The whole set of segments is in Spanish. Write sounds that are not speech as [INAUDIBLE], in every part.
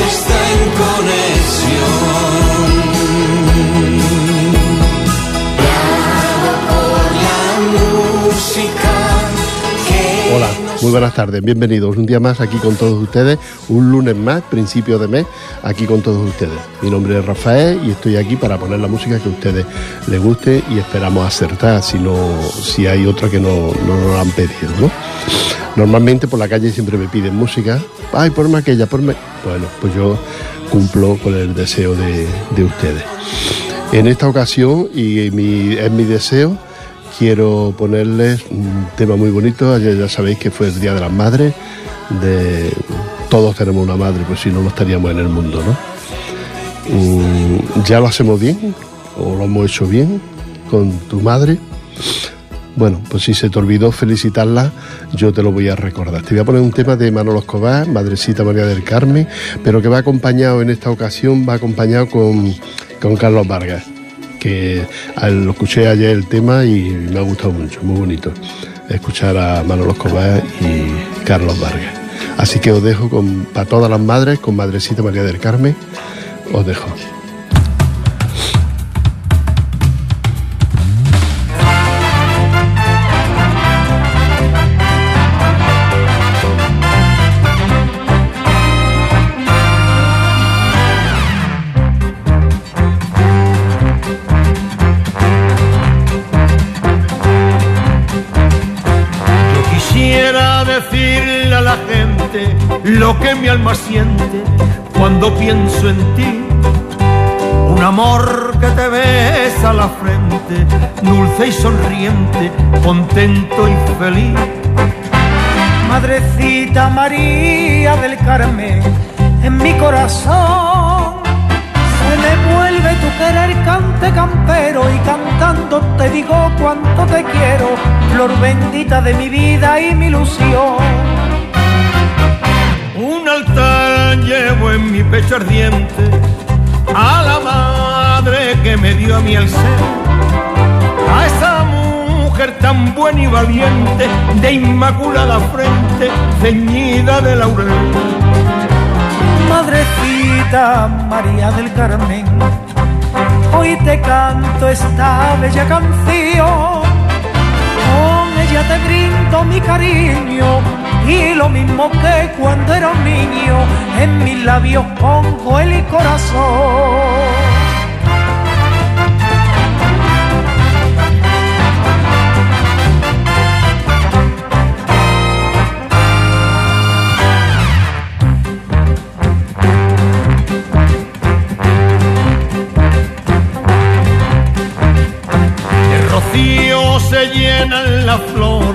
está en conexión. Hola, muy buenas tardes, bienvenidos un día más aquí con todos ustedes, un lunes más, principio de mes, aquí con todos ustedes. Mi nombre es Rafael y estoy aquí para poner la música que a ustedes les guste y esperamos acertar si no, si hay otra que no, no nos han pedido, ¿no? Normalmente por la calle siempre me piden música, ay, ponme aquella, ponme. Bueno, pues yo cumplo con el deseo de, de ustedes. En esta ocasión, y es mi deseo, quiero ponerles un tema muy bonito. Ayer ya sabéis que fue el Día de las Madres. De todos tenemos una madre, pues si no, no estaríamos en el mundo, ¿no? Mm, ya lo hacemos bien, o lo hemos hecho bien con tu madre. Bueno, pues si se te olvidó felicitarla, yo te lo voy a recordar. Te voy a poner un tema de Manolo Escobar, Madrecita María del Carmen, pero que va acompañado en esta ocasión, va acompañado con, con Carlos Vargas que lo escuché ayer el tema y me ha gustado mucho, muy bonito escuchar a Manolo Escobar y Carlos Vargas. Así que os dejo para todas las madres, con Madrecita María del Carmen, os dejo. Lo que mi alma siente cuando pienso en ti. Un amor que te besa la frente, dulce y sonriente, contento y feliz. Madrecita María del Carmen, en mi corazón se me vuelve tu querer cante campero y cantando te digo cuánto te quiero, flor bendita de mi vida y mi ilusión altar llevo en mi pecho ardiente a la madre que me dio a mí el ser, a esa mujer tan buena y valiente, de inmaculada frente, ceñida de laurel. Madrecita María del Carmen, hoy te canto esta bella canción, con ella te brindo mi cariño y lo mismo que cuando era un niño, en mis labios pongo el corazón. Se llenan las flores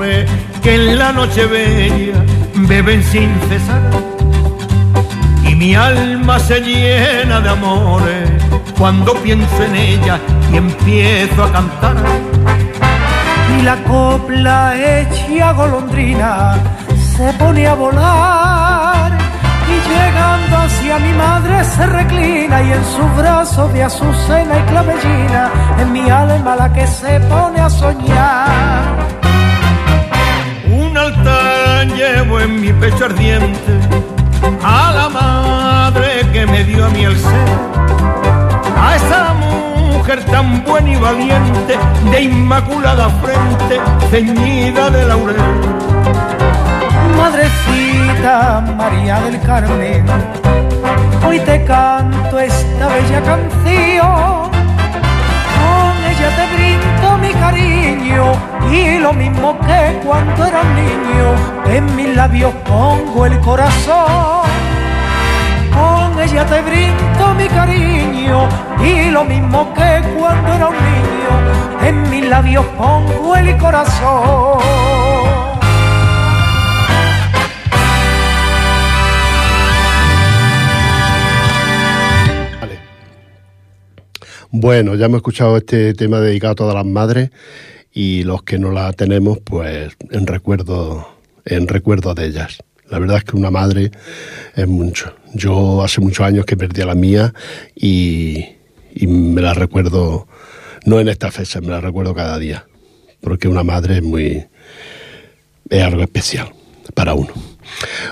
que en la noche bella beben sin cesar. Y mi alma se llena de amores cuando pienso en ella y empiezo a cantar. Y la copla hecha golondrina se pone a volar. Y llegando hacia mi madre se reclina y en su brazo de azucena y clavellina, en mi alma la que se pone a soñar llevo en mi pecho ardiente a la madre que me dio a mí el ser, a esa mujer tan buena y valiente, de inmaculada frente, ceñida de laurel. Madrecita María del Carmen, hoy te canto esta bella canción, con ella te mi cariño y lo mismo que cuando era niño, en mis labios pongo el corazón. Con ella te brindo mi cariño y lo mismo que cuando era un niño, en mis labios pongo el corazón. Bueno, ya hemos escuchado este tema dedicado a todas las madres y los que no la tenemos, pues en recuerdo, en recuerdo de ellas. La verdad es que una madre es mucho. Yo hace muchos años que perdí a la mía y, y me la recuerdo, no en esta fecha, me la recuerdo cada día, porque una madre es muy, es algo especial para uno.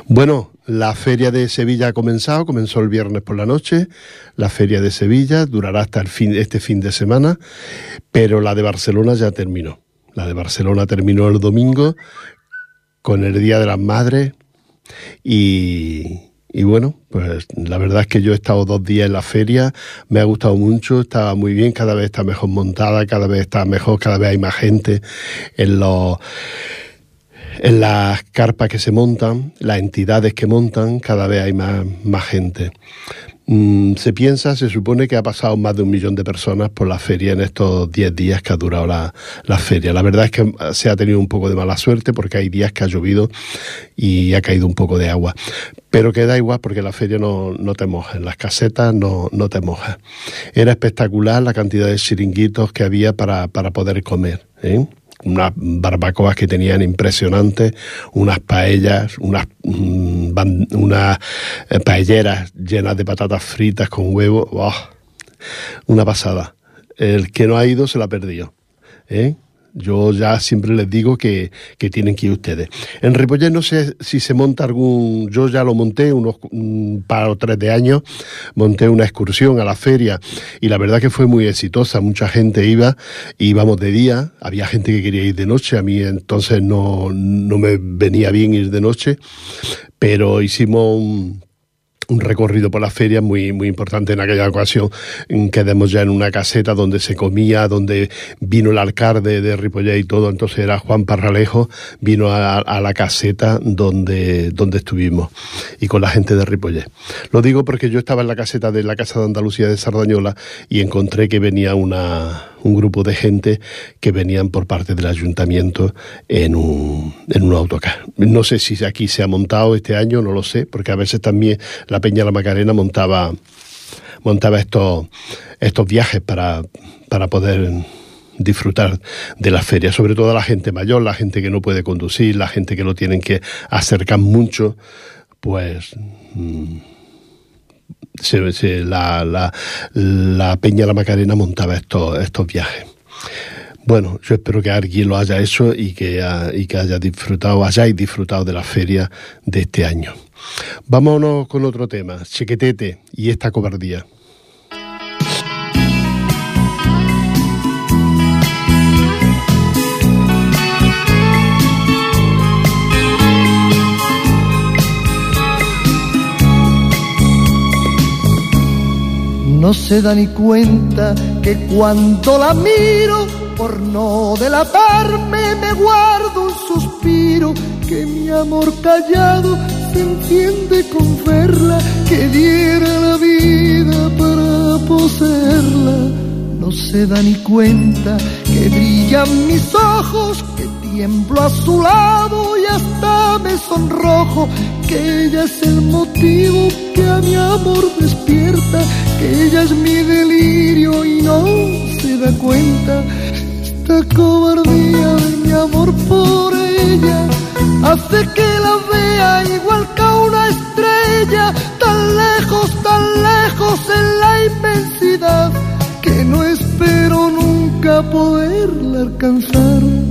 Bueno, la feria de Sevilla ha comenzado, comenzó el viernes por la noche, la feria de Sevilla durará hasta el fin, este fin de semana, pero la de Barcelona ya terminó. La de Barcelona terminó el domingo con el Día de las Madres y, y bueno, pues la verdad es que yo he estado dos días en la feria, me ha gustado mucho, estaba muy bien, cada vez está mejor montada, cada vez está mejor, cada vez hay más gente en los en las carpas que se montan, las entidades que montan, cada vez hay más, más gente. Mm, se piensa, se supone que ha pasado más de un millón de personas por la feria en estos 10 días que ha durado la, la, feria. La verdad es que se ha tenido un poco de mala suerte porque hay días que ha llovido y ha caído un poco de agua. Pero queda igual porque la feria no, no te moja, en las casetas no, no te moja. Era espectacular la cantidad de chiringuitos que había para, para poder comer. ¿eh? Unas barbacoas que tenían impresionantes, unas paellas, unas, mm, unas eh, paelleras llenas de patatas fritas con huevo. Una pasada. El que no ha ido se la ha perdido. ¿eh? Yo ya siempre les digo que, que tienen que ir ustedes. En Ripollet no sé si se monta algún, yo ya lo monté unos un par o tres de años, monté una excursión a la feria y la verdad que fue muy exitosa, mucha gente iba, íbamos de día, había gente que quería ir de noche, a mí entonces no, no me venía bien ir de noche, pero hicimos un un recorrido por la feria muy, muy importante en aquella ocasión. Quedamos ya en una caseta donde se comía, donde vino el alcalde de Ripollet y todo, entonces era Juan Parralejo, vino a, la caseta donde, donde estuvimos y con la gente de Ripollet. Lo digo porque yo estaba en la caseta de la Casa de Andalucía de Sardañola y encontré que venía una, un grupo de gente que venían por parte del ayuntamiento en un, en un autocar. No sé si aquí se ha montado este año, no lo sé, porque a veces también la Peña La Macarena montaba, montaba estos, estos viajes para, para poder disfrutar de la feria, sobre todo la gente mayor, la gente que no puede conducir, la gente que lo tienen que acercar mucho, pues... Mm, se, la, la, la, Peña La Macarena montaba estos, estos viajes. Bueno, yo espero que alguien lo haya hecho y que, y que haya disfrutado, hayáis disfrutado de la feria de este año. Vámonos con otro tema, Chequetete y esta cobardía. No se da ni cuenta que cuando la miro, por no delatarme, me guardo un suspiro, que mi amor callado se entiende con verla, que diera la vida para poseerla. No se da ni cuenta que brillan mis ojos, que tiemblo a su lado y hasta me sonrojo, que ella es el motivo que a mi amor despierta, que ella es mi delirio y no se da cuenta. Esta cobardía de mi amor por ella hace que la vea igual que a una estrella, tan lejos, tan lejos en la inmensidad, que no espero nunca poderla alcanzar.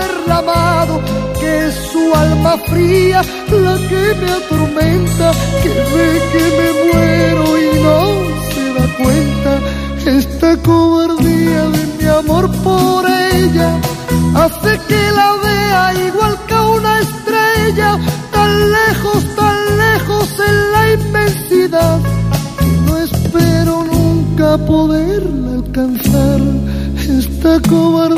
derramado, que es su alma fría la que me atormenta, que ve que me muero y no se da cuenta. Esta cobardía de mi amor por ella hace que la vea igual que una estrella, tan lejos, tan lejos en la inmensidad, y no espero nunca poderla alcanzar. Esta cobardía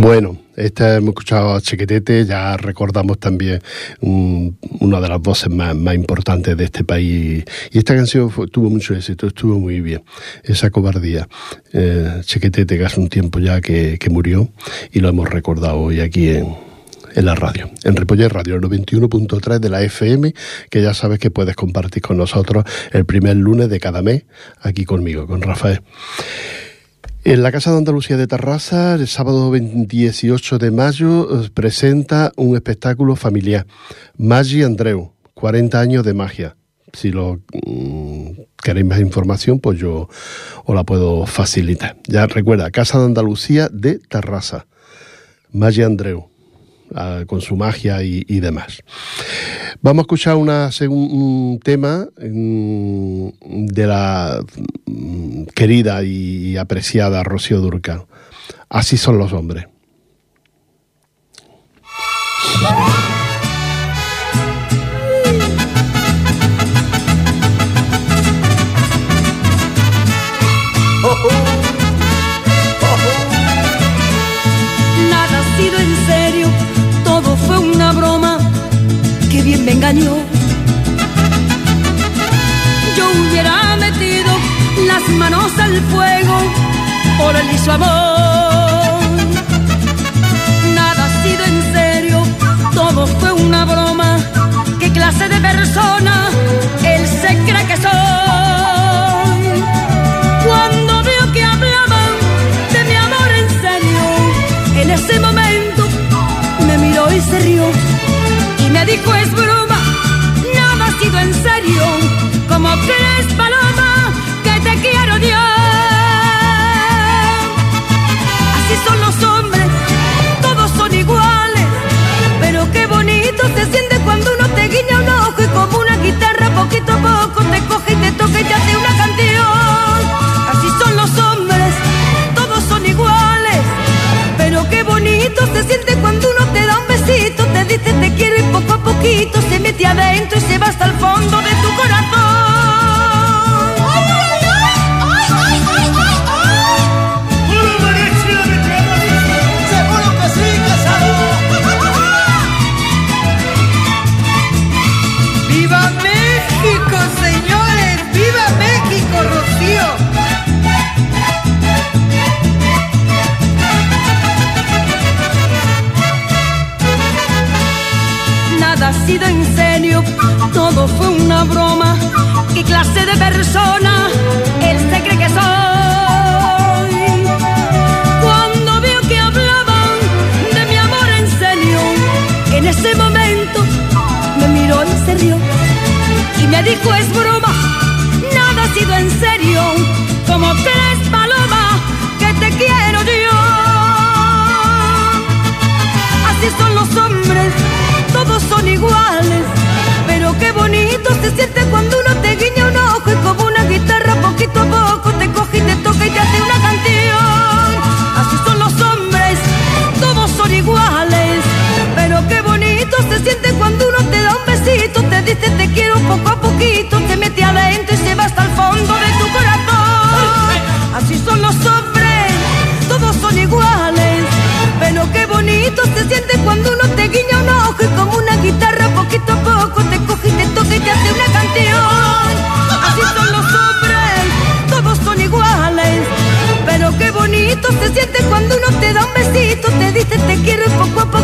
Bueno, esta hemos escuchado a Chequetete, ya recordamos también una de las voces más, importantes de este país. Y esta canción tuvo mucho éxito, estuvo muy bien. Esa cobardía. Eh, Chequetete, que hace un tiempo ya que, murió, y lo hemos recordado hoy aquí en, en la radio, en Ripoller Radio 91.3 de la FM, que ya sabes que puedes compartir con nosotros el primer lunes de cada mes, aquí conmigo, con Rafael. En la Casa de Andalucía de Tarrasa, el sábado 18 de mayo, eh, presenta un espectáculo familiar. Magi Andreu, 40 años de magia. Si lo mm, queréis más información, pues yo os la puedo facilitar. Ya recuerda, Casa de Andalucía de Tarrasa. Magi Andreu con su magia y, demás. Vamos a escuchar una, un tema mm, de la mm, querida y apreciada Rocío Durca. Así son los hombres. Me engañó. Yo hubiera metido las manos al fuego por el su amor. Nada ha sido en serio, todo fue una broma. ¿Qué clase de persona él se cree que soy?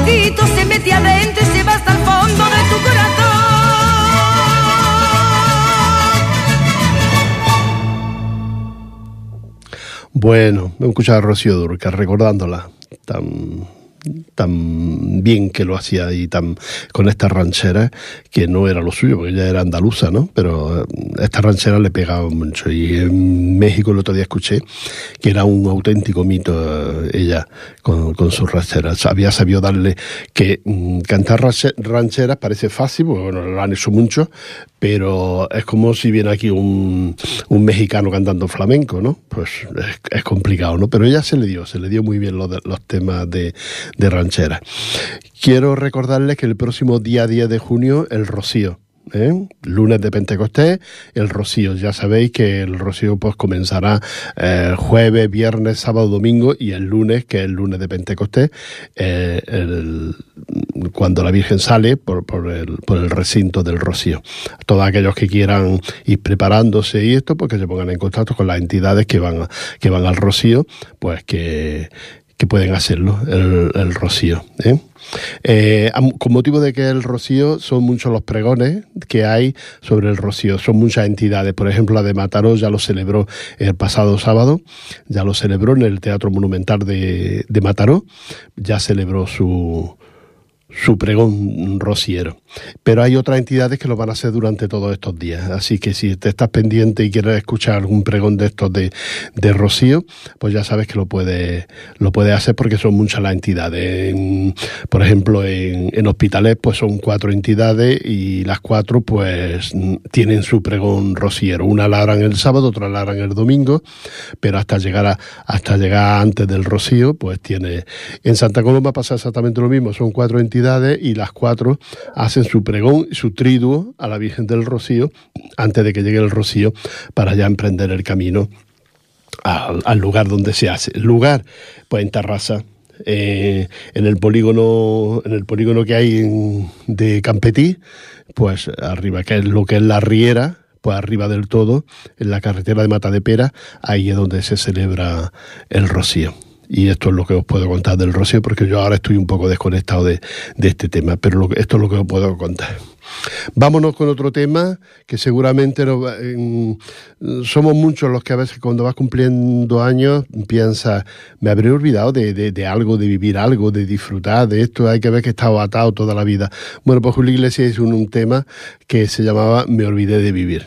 Poquito se mete adentro y se va hasta el fondo de tu corazón. Bueno, me he escuchado a Rocío Durca recordándola tan tan bien que lo hacía y tan con esta ranchera que no era lo suyo porque ella era andaluza no pero eh, esta ranchera le pegaba mucho. Y en México el otro día escuché que era un auténtico mito eh, ella con, con sus rancheras había sabido darle que mm, cantar rancheras parece fácil porque bueno lo han hecho mucho pero es como si viene aquí un, un mexicano cantando flamenco no pues es, complicado no pero ella se le dio se le dio muy bien los, los temas de de ranchera. Quiero recordarles que el próximo día 10 de junio, el Rocío, ¿eh? lunes de Pentecostés, el rocío. Ya sabéis que el rocío pues comenzará eh, jueves, viernes, sábado, domingo y el lunes, que es el lunes de Pentecostés, eh, cuando la Virgen sale por, por, el, por el recinto del rocío. Todos aquellos que quieran ir preparándose y esto, pues que se pongan en contacto con las entidades que van, que van al rocío, pues que, que pueden hacerlo, el, rocío. ¿eh? Eh, con motivo de que el rocío son muchos los pregones que hay sobre el rocío, son muchas entidades. Por ejemplo, la de Mataró ya lo celebró el pasado sábado, ya lo celebró en el Teatro Monumental de, de Mataró, ya celebró su, su pregón rociero. Pero hay otras entidades que lo van a hacer durante todos estos días. Así que si te estás pendiente y quieres escuchar algún pregón de estos de, de Rocío, pues ya sabes que lo puedes lo puede hacer porque son muchas las entidades. por ejemplo, en, en, Hospitalet pues son cuatro entidades y las cuatro pues tienen su pregón rociero. Una la harán el sábado, otra la harán el domingo, pero hasta llegar a, hasta llegar antes del Rocío, pues tiene... En Santa Coloma pasa exactamente lo mismo, son cuatro entidades y las cuatro hacen su pregón, su triduo a la Virgen del Rocío antes de que llegue el Rocío para ya emprender el camino al, lugar donde se hace. El lugar, pues en Terraza, eh, en el polígono en el polígono que hay en, de Campetí pues arriba que es lo que es la Riera pues arriba del todo en la carretera de Mata de Pera ahí es donde se celebra el rocío y esto es lo que os puedo contar del rocío, porque yo ahora estoy un poco desconectado de, de este tema, pero lo, esto es lo que os puedo contar. Vámonos con otro tema que seguramente somos muchos los que a veces cuando vas cumpliendo años piensas, me habré olvidado de, de, algo, de vivir algo, de disfrutar de esto, hay que ver que he estado atado toda la vida. Bueno, pues Julio Iglesias hizo un tema que se llamaba Me olvidé de vivir.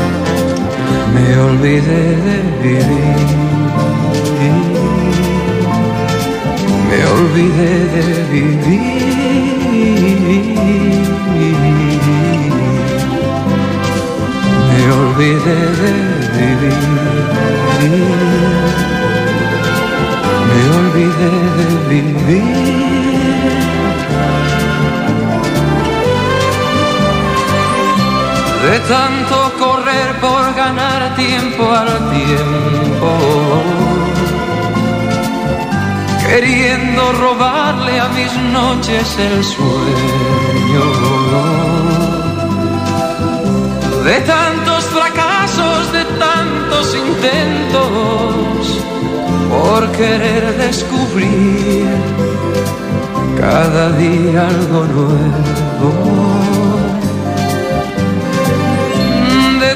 me olvidé de vivir. Me olvidé de vivir. Me olvidé de vivir. de vivir. De tanto correr por ganar tiempo al tiempo queriendo robarle a mis noches el sueño. De tantos fracasos, de tantos intentos, por querer descubrir cada día algo nuevo.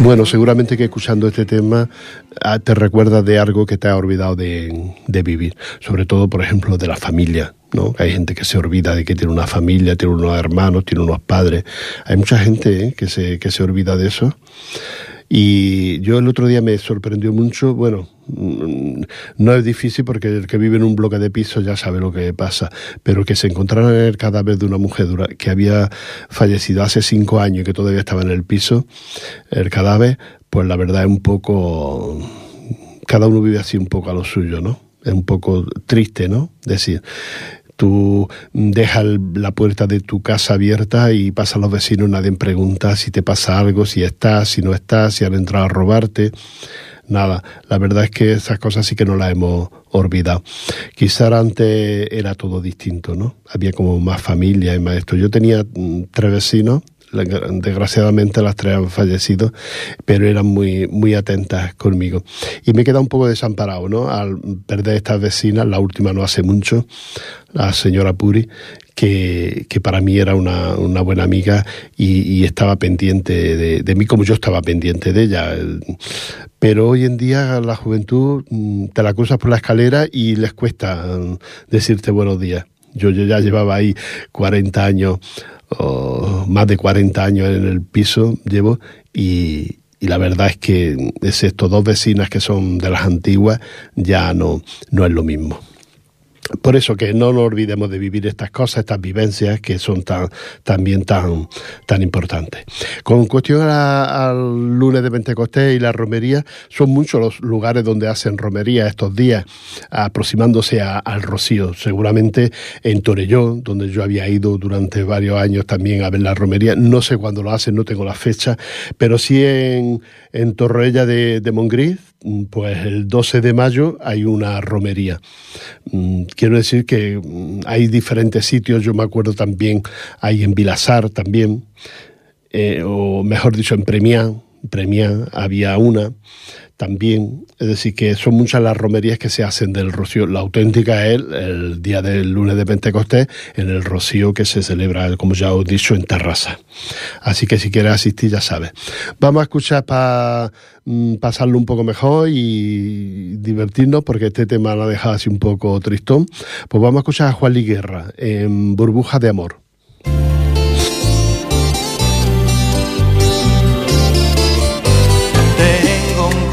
Bueno, seguramente que escuchando este tema ah, te recuerdas de algo que te ha olvidado de, de, vivir, sobre todo, por ejemplo, de la familia. ¿no? Hay gente que se olvida de que tiene una familia, tiene unos hermanos, tiene unos padres. Hay mucha gente ¿eh? que, se, que se olvida de eso. Y yo el otro día me sorprendió mucho, bueno, mm, no es difícil porque el que vive en un bloque de piso ya sabe lo que pasa, pero que se encontraron el cadáver de una mujer que había fallecido hace cinco años y que todavía estaba en el piso, el cadáver, pues la verdad es un poco, cada uno vive así un poco a lo suyo, ¿no? Es un poco triste, ¿no? Decir, tú dejas la puerta de tu casa abierta y pasan los vecinos, nadie pregunta si te pasa algo, si estás, si no estás, si han entrado a robarte. Nada, la verdad es que esas cosas sí que no las hemos olvidado. Quizá antes era todo distinto, ¿no? Había como más familia y más esto. Yo tenía mm, tres vecinos desgraciadamente las tres han fallecido, pero eran muy, muy atentas conmigo. Y me queda un poco desamparado, ¿no? Al perder estas vecinas, la última no hace mucho, la señora Puri, que, que para mí era una, una buena amiga y, estaba pendiente de, de, mí como yo estaba pendiente de ella. Pero hoy en día la juventud mm, te la cruzas por la escalera y les cuesta mm, decirte buenos días. Yo, yo ya llevaba ahí 40 años o más de 40 años en el piso llevo y, y la verdad es que excepto dos vecinas que son de las antiguas ya no, no es lo mismo. Por eso que no nos olvidemos de vivir estas cosas, estas vivencias que son tan, también tan, tan importantes. Con cuestión al lunes de Pentecostés y la romería, son muchos los lugares donde hacen romería estos días, aproximándose al Rocío. Seguramente en Torellón, donde yo había ido durante varios años también a ver la romería. No sé cuándo lo hacen, no tengo la fecha, pero sí en, en Torrella de, de pues el 12 de mayo hay una romería. Mm, quiero decir que mm, hay diferentes sitios, yo me acuerdo también, hay en Vilasar también, eh, o mejor dicho, en Premián, Premián había una también, es decir, que son muchas las romerías que se hacen del rocío. La auténtica es el, día del lunes de Pentecostés, en el rocío que se celebra, como ya os he dicho, en terraza. Así que si quieres asistir, ya sabes. Vamos a escuchar para mm, pasarlo un poco mejor y divertirnos, porque este tema lo ha dejado así un poco tristón. Pues vamos a escuchar a Juan Liguerra en Burbuja de Amor.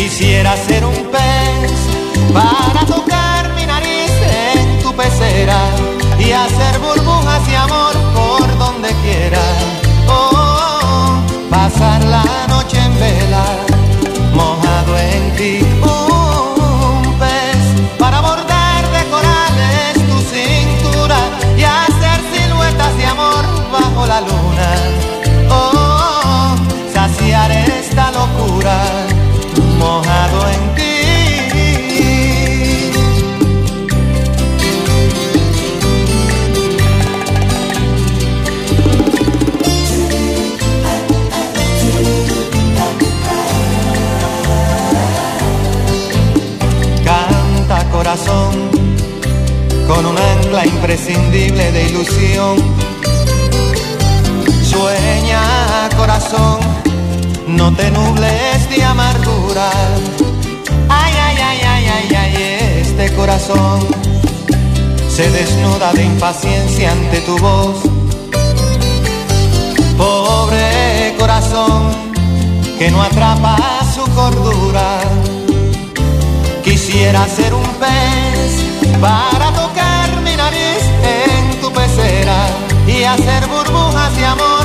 Quisiera ser un pez para tocar mi nariz en tu pecera y hacer burbujas y amor por donde quiera. Oh, oh, oh pasar la noche en vela no te nubles de amargura. Ay, ay, ay, ay, ay, ay, este corazón se desnuda de impaciencia ante tu voz. Pobre corazón que no atrapa su cordura. Quisiera ser un pez para tocar mi nariz en tu pecera y hacer burbujas de amor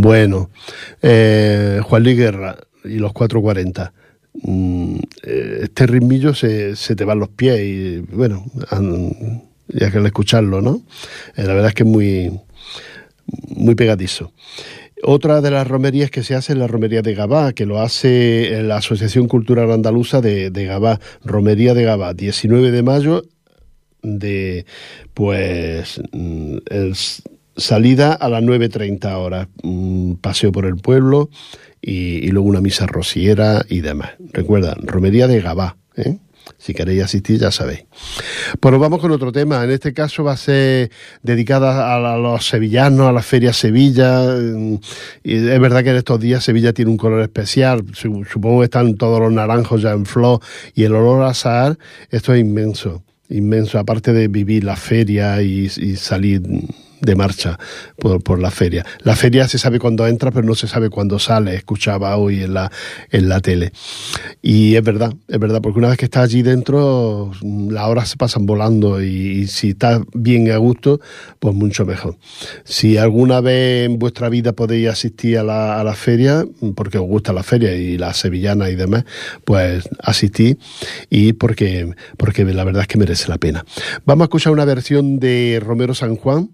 Bueno, eh, Juan Luis Guerra y los 440. Mm, eh, este ritmillo se, se te van los pies y bueno, ya que al escucharlo, ¿no? Eh, la verdad es que es muy, muy pegadizo. Otra de las romerías que se hace es la romería de Gabá, que lo hace la Asociación Cultural Andaluza de, de Gabá, Romería de Gabá, 19 de mayo de pues mm, el salida a las 9.30 horas, un paseo por el pueblo y, luego una misa rociera y demás. Recuerda, romería de Gabá, ¿eh? Si queréis asistir, ya sabéis. Nos vamos con otro tema. En este caso va a ser dedicada a, los sevillanos, a la Feria Sevilla. Y es verdad que en estos días Sevilla tiene un color especial. Su- Supongo que están todos los naranjos ya en flor. Y el olor a azahar, esto es inmenso. Inmenso. Aparte de vivir la feria y salir de marcha por, por la feria. La feria se sabe cuándo entra, pero no se sabe cuándo sale. Escuchaba hoy en la, en la tele. Y es verdad, es verdad, porque una vez que estás allí dentro, mm, las horas se pasan volando y, y si estás bien a gusto, pues mucho mejor. Si alguna vez en vuestra vida podéis asistir a la, a la feria, mm, porque os gusta la feria y la sevillana y demás, pues asistí y porque, porque la verdad es que merece la pena. Vamos a escuchar una versión de Romero San Juan.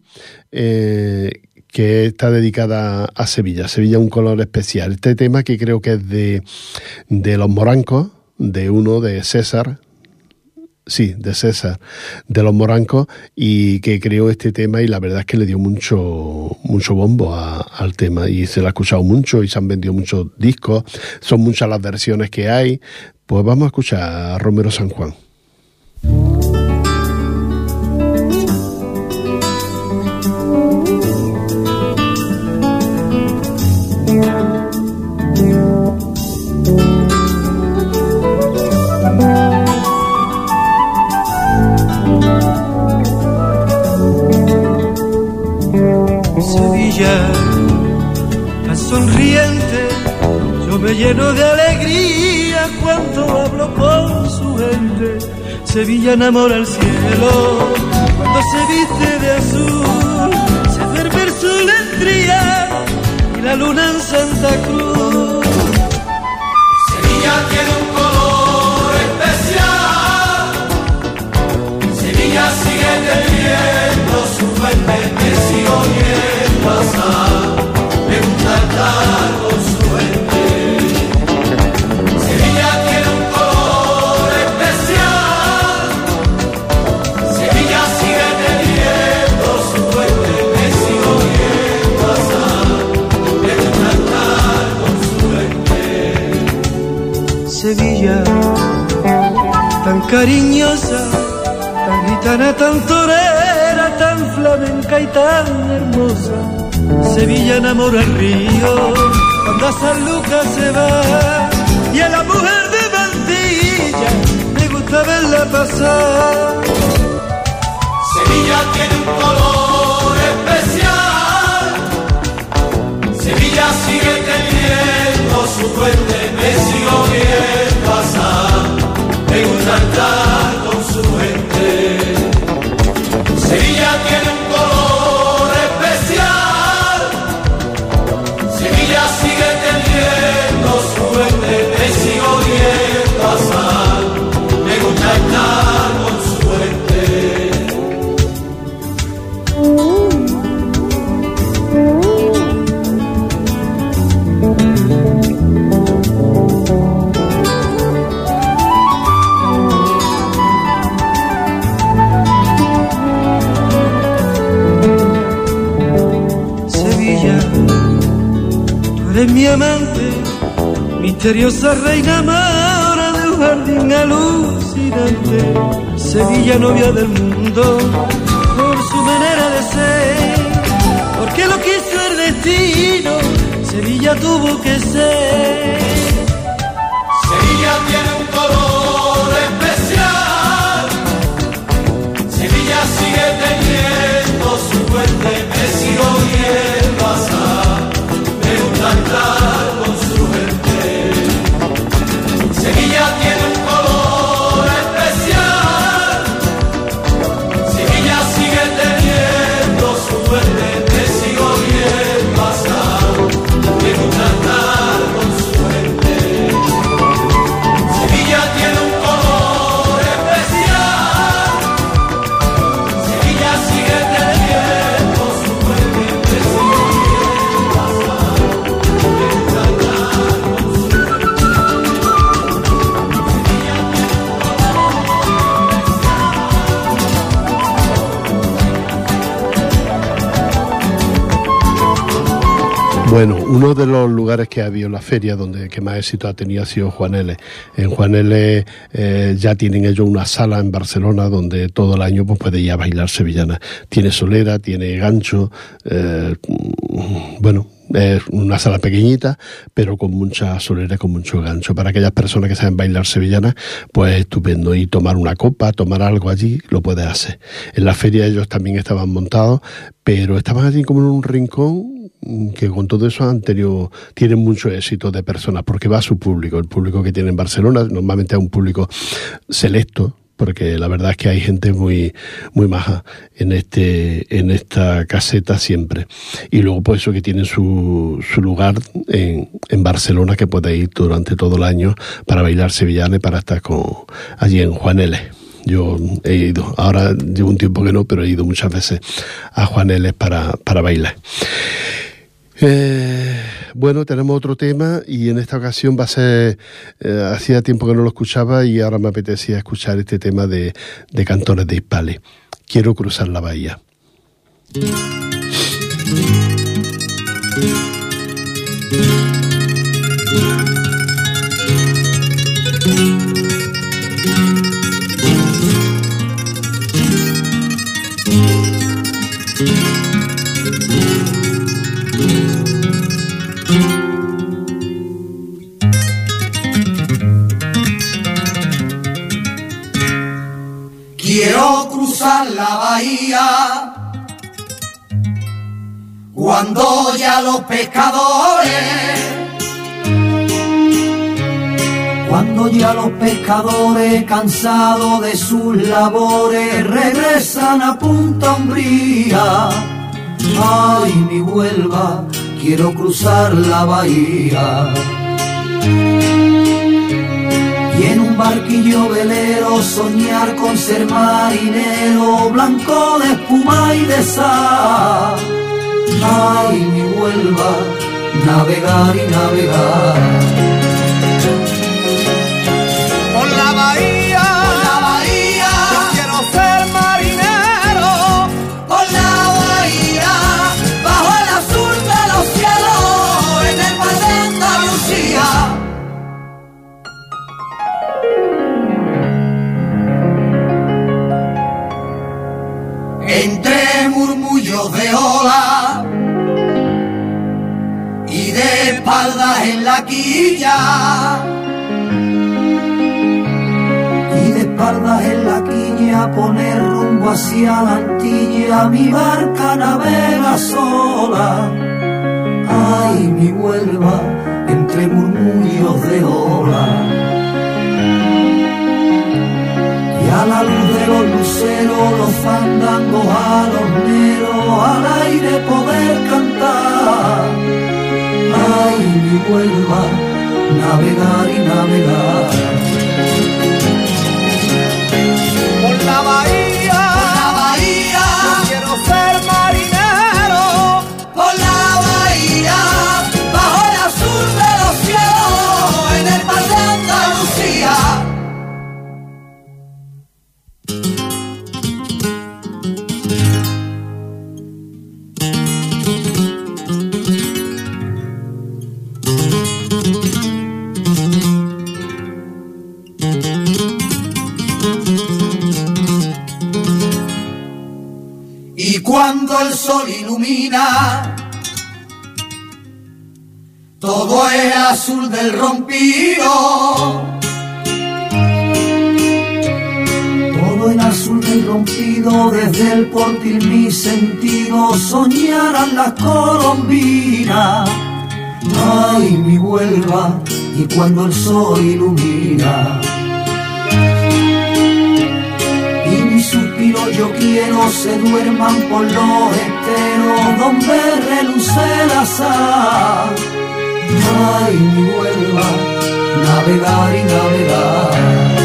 Eh, que está dedicada a Sevilla, Sevilla un color especial. Este tema que creo que es de, de los morancos, de uno de César, sí, de César, de los morancos, y que creó este tema y la verdad es que le dio mucho, mucho bombo a- al tema y se lo ha escuchado mucho y se han vendido muchos discos, son muchas las versiones que hay. Pues vamos a escuchar a Romero San Juan. Sevilla enamora el cielo cuando se viste de azul. Se duerme el sol en y la luna en Santa Cruz. Sevilla tiene un color especial. Sevilla sigue teniendo su fuente, me sigo bien pasar. Cariñosa, tan gitana, tan torera, tan flamenca y tan hermosa. Sevilla enamora el río, cuando a San Lucas se va, y a la mujer de Mantilla me gusta verla pasar. Sevilla tiene un color especial, Sevilla sigue teniendo su fuente, me sigo bien me gusta estar con su misteriosa reina mora de un jardín alucinante. Sevilla, novia del mundo, por su manera de ser, porque lo quiso el destino, Sevilla tuvo que ser. Bueno, uno de los lugares que ha habido en la feria donde que más éxito ha tenido ha sido Juaneles. En Juaneles eh, ya tienen ellos una sala en Barcelona donde todo el año pues, puede ir a bailar sevillana. Tiene solera, tiene gancho, eh, bueno, es una sala pequeñita, pero con mucha solera, con mucho gancho. Para aquellas personas que saben bailar sevillana, pues estupendo. Y tomar una copa, tomar algo allí, lo puedes hacer. En la feria ellos también estaban montados, pero estaban allí como en un rincón que con todo eso han tenido, tienen mucho éxito de personas, porque va a su público, el público que tiene en Barcelona, normalmente es un público selecto, porque la verdad es que hay gente muy muy maja en este en esta caseta siempre. Y luego pues eso que tienen su, su lugar en, en Barcelona que puede ir durante todo el año para bailar sevillana y para estar con allí en Juaneles. Yo he ido, ahora llevo un tiempo que no, pero he ido muchas veces a Juaneles para, para bailar. Eh, bueno, tenemos otro tema y en esta ocasión va a ser, eh, hacía tiempo que no lo escuchaba y ahora me apetecía escuchar este tema de, de Cantores de Hispale. Quiero cruzar la bahía. La bahía cuando ya los pescadores Cuando ya los pescadores, cansados de sus labores, regresan a Punta Umbría. Ay, mi Huelva, quiero cruzar la bahía. Barquillo velero soñar con ser marinero, blanco de espuma y de sal. Ay, mi Huelva, navegar y navegar. Espaldas en la quilla. Y de espaldas en la quilla poner rumbo hacia la antilla mi barca navega sola. Ay mi Huelva entre murmullos de ola. Y a la luz de los luceros los fandangos a los al aire poder cantar Huelva navegar y navegar azul del rompido. Todo en azul del rompido, desde el portil mi sentido, soñarán las colombinas. Ay, mi Huelva, y cuando el sol ilumina. y mi suspiro yo quiero se duerman por los esteros donde reluce la sal. Ay, mi Huelva, navegar y navegar.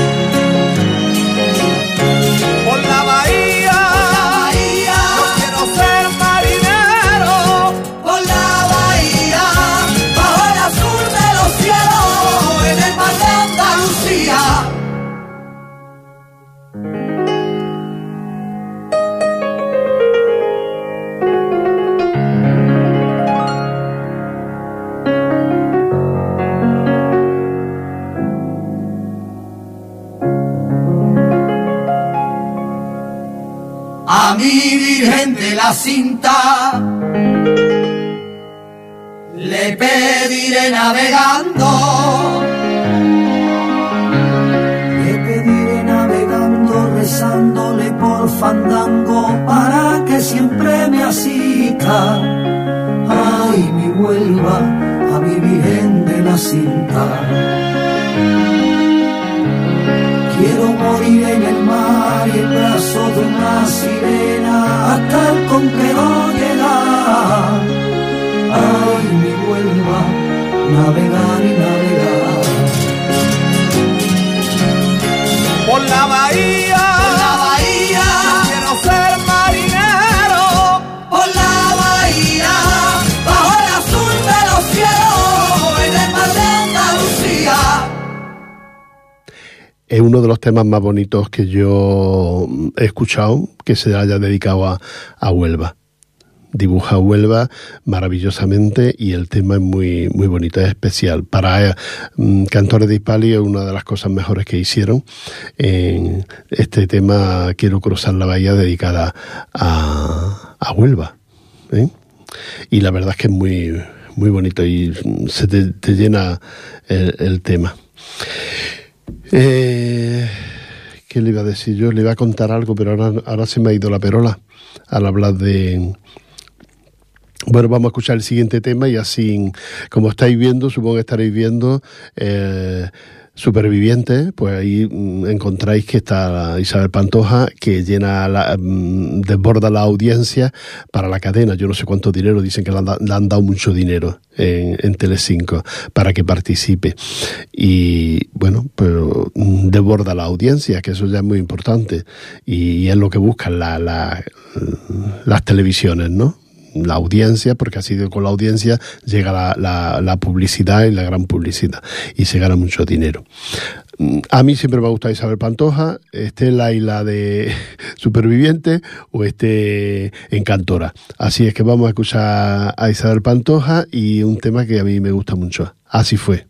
Virgen de la Cinta le pediré navegando, le pediré navegando, rezándole por fandango para que siempre me asista. Ay, mi vuelva a mi Virgen de la Cinta. Quiero morir en el mar y el brazo de una sirena hasta el conquero llegar. Ay, mi vuelva, navegar y navegar. Por la bahía, Es uno de los temas más bonitos que yo he escuchado que se haya dedicado a, Huelva. Dibuja Huelva maravillosamente y el tema es muy, muy bonito, es especial. Para mm, Cantores de Hispali es una de las cosas mejores que hicieron. En este tema Quiero cruzar la bahía dedicada a, Huelva. ¿eh? Y la verdad es que es muy, muy bonito y se te, llena el tema. Eh, ¿Qué le iba a decir yo? Le iba a contar algo, pero ahora, se me ha ido la perola al hablar de... Bueno, vamos a escuchar el siguiente tema y así, como estáis viendo, supongo que estaréis viendo... Eh, Supervivientes, pues ahí mm, encontráis que está Isabel Pantoja, que llena la, mm, desborda la audiencia para la cadena. Yo no sé cuánto dinero, dicen que le han, dado mucho dinero en, en Telecinco para que participe. Y bueno, pero mm, desborda la audiencia, que eso ya es muy importante. Y, y es lo que buscan la, la, las televisiones, ¿no? la audiencia, porque así con la audiencia llega la, la, la publicidad y la gran publicidad y se gana mucho dinero. Mm, a mí siempre me ha gustado Isabel Pantoja, esté la isla de [LAUGHS] Superviviente o esté en Cantora. Así es que vamos a escuchar a Isabel Pantoja y un tema que a mí me gusta mucho. Así fue.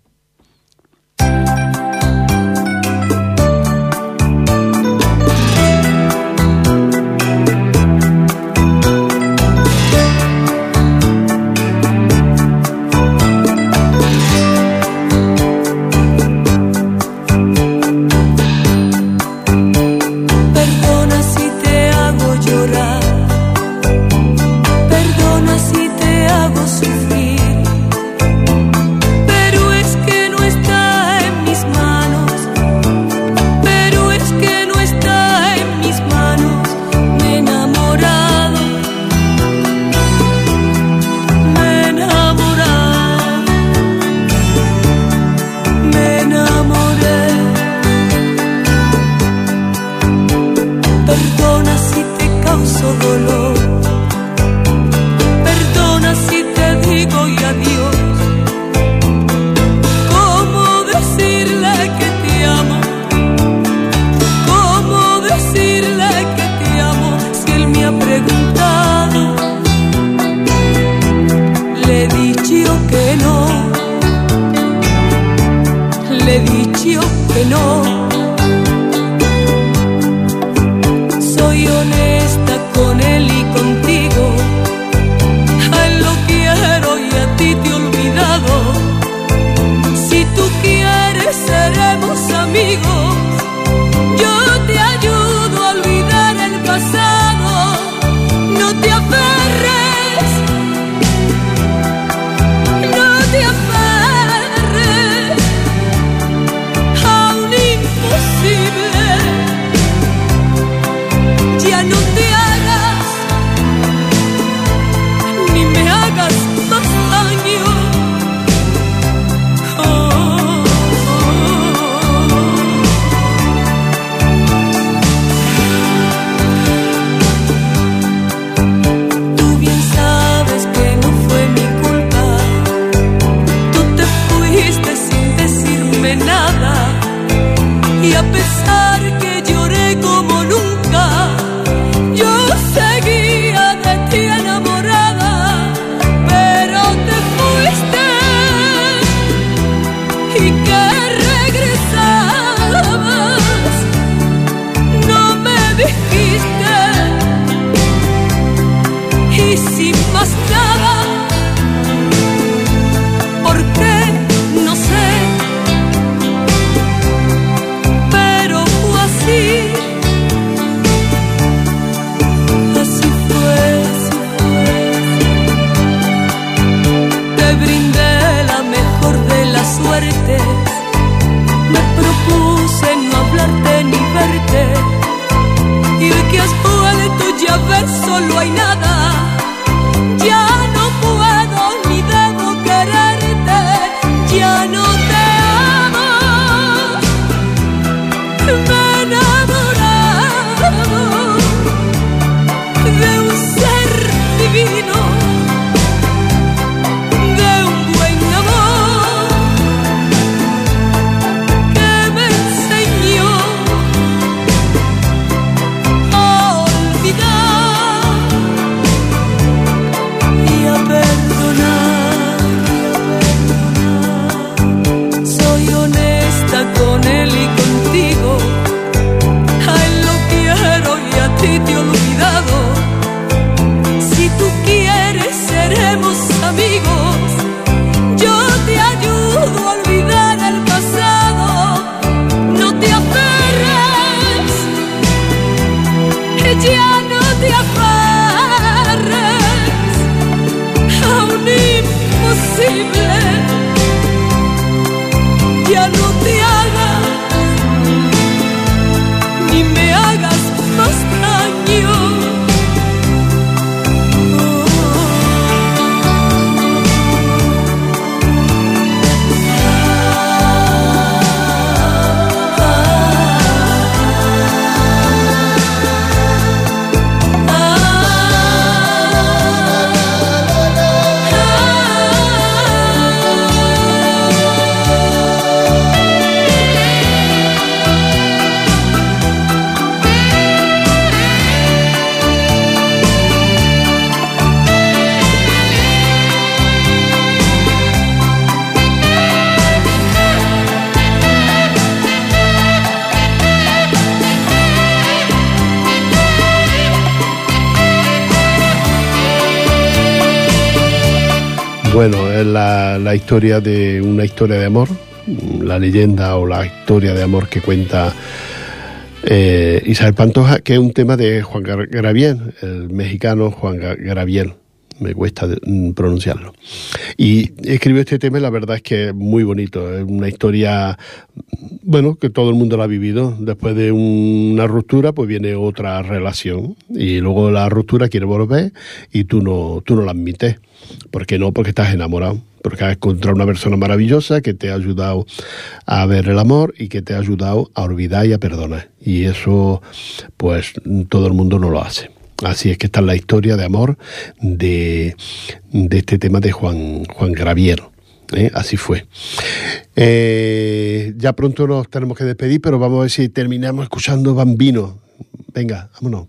La, historia de una historia de amor, la leyenda o la historia de amor que cuenta eh, Isabel Pantoja, que es un tema de Juan Graviel, el mexicano Juan Graviel. Me cuesta mm, pronunciarlo. Y escribió este tema y la verdad es que es muy bonito. Es una historia, bueno, que todo el mundo la ha vivido. Después de una ruptura, pues viene otra relación. Y luego la ruptura quiere volver y tú no, tú no la admites. ¿Por qué no? Porque estás enamorado. Porque has encontrado una persona maravillosa que te ha ayudado a ver el amor y que te ha ayudado a olvidar y a perdonar. Y eso, pues, todo el mundo no lo hace. Así es que esta es la historia de amor de, de este tema de Juan, Juan Gravier. ¿eh? Así fue. Eh, ya pronto nos tenemos que despedir, pero vamos a ver si terminamos escuchando Bambino. Venga, vámonos.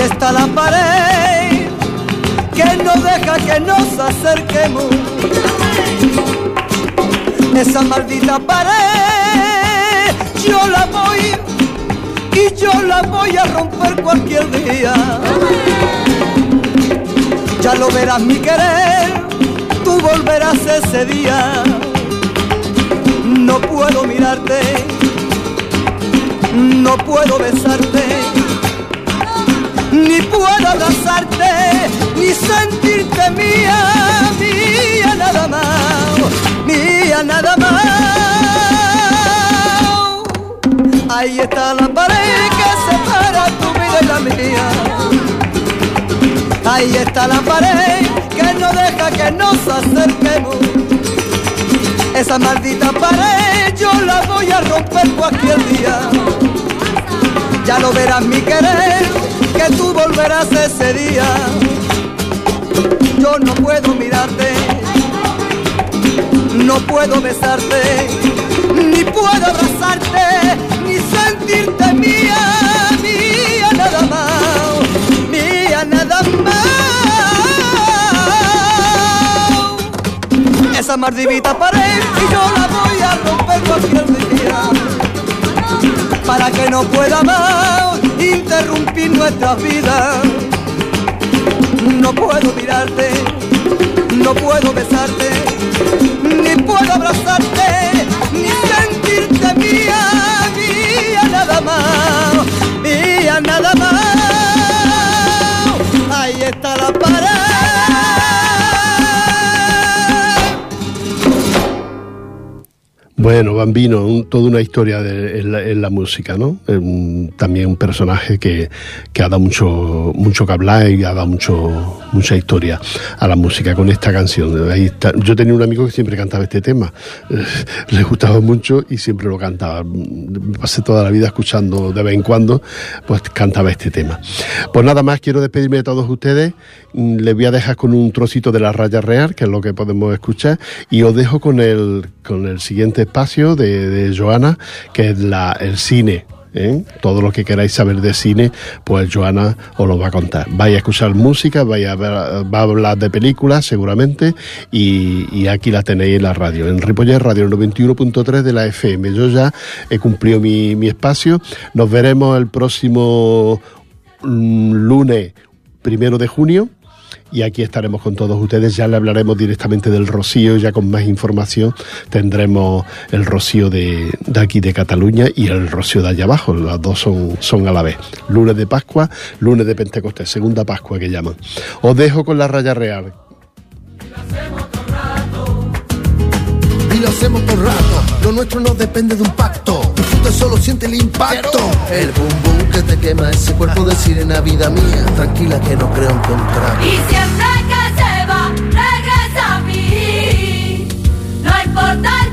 Ahí está la pared que no deja que nos acerquemos. Esa maldita pared, yo la voy y yo la voy a romper cualquier día. Ya lo verás mi querer, tú volverás ese día. No puedo mirarte, no puedo besarte, ni puedo abrazarte, ni sentirte mía, mía nada más, mía nada más. Ahí está la pared que separa tu vida y la mía. Ahí está la pared que no deja que nos acerquemos. Esa maldita pared yo la voy a romper cualquier día. Ya lo verás mi querer, que tú volverás ese día. Yo no puedo mirarte, no puedo besarte, ni puedo abrazarte, ni sentirte mía, mía nada más, mía nada más. Esa maldita pared y yo la voy a romper cualquier día, para que no pueda más interrumpir nuestras vidas. No puedo mirarte, no puedo besarte, ni puedo abrazarte, Bueno, Bambino, un- toda una historia de- en, la, en la música, ¿no? También un personaje que, que ha dado mucho, mucho que hablar y ha dado mucho, mucha historia a la música con esta canción. Ahí. Yo tenía un amigo que siempre cantaba este tema, Eh, [LAUGHS] le gustaba mucho y siempre lo cantaba. Pasé toda la vida escuchando de vez en cuando, pues cantaba este tema. Pues nada más, quiero despedirme de todos ustedes. Mm, Les voy a dejar con un trocito de la raya real, que es lo que podemos escuchar, y os dejo con el, con el siguiente espacio de, de Joana, que es la, el cine. ¿eh? Todo lo que queráis saber de cine, pues Joana os lo va a contar. Vaya a escuchar música, vaya a ver, va a hablar de películas seguramente y, y aquí la tenéis en la radio, en Ripollet Radio 91.3 de la FM. Yo ya he cumplido mi, mi espacio. Nos veremos el próximo mm, lunes primero de junio y aquí estaremos con todos ustedes. Ya le hablaremos directamente del rocío, ya con más información tendremos el rocío de, aquí de Cataluña y el rocío de allá abajo. Las dos son, son a la vez. Lunes de Pascua, lunes de Pentecostés, segunda Pascua que llaman. Os dejo con la raya real. Y lo hacemos por rato. Lo nuestro no depende de un pacto. Disfruta solo siente el impacto. El boom boom que te quema ese cuerpo de sirena, vida mía. Tranquila que no creo encontrar. Y siempre que se va, regresa a mí. No importa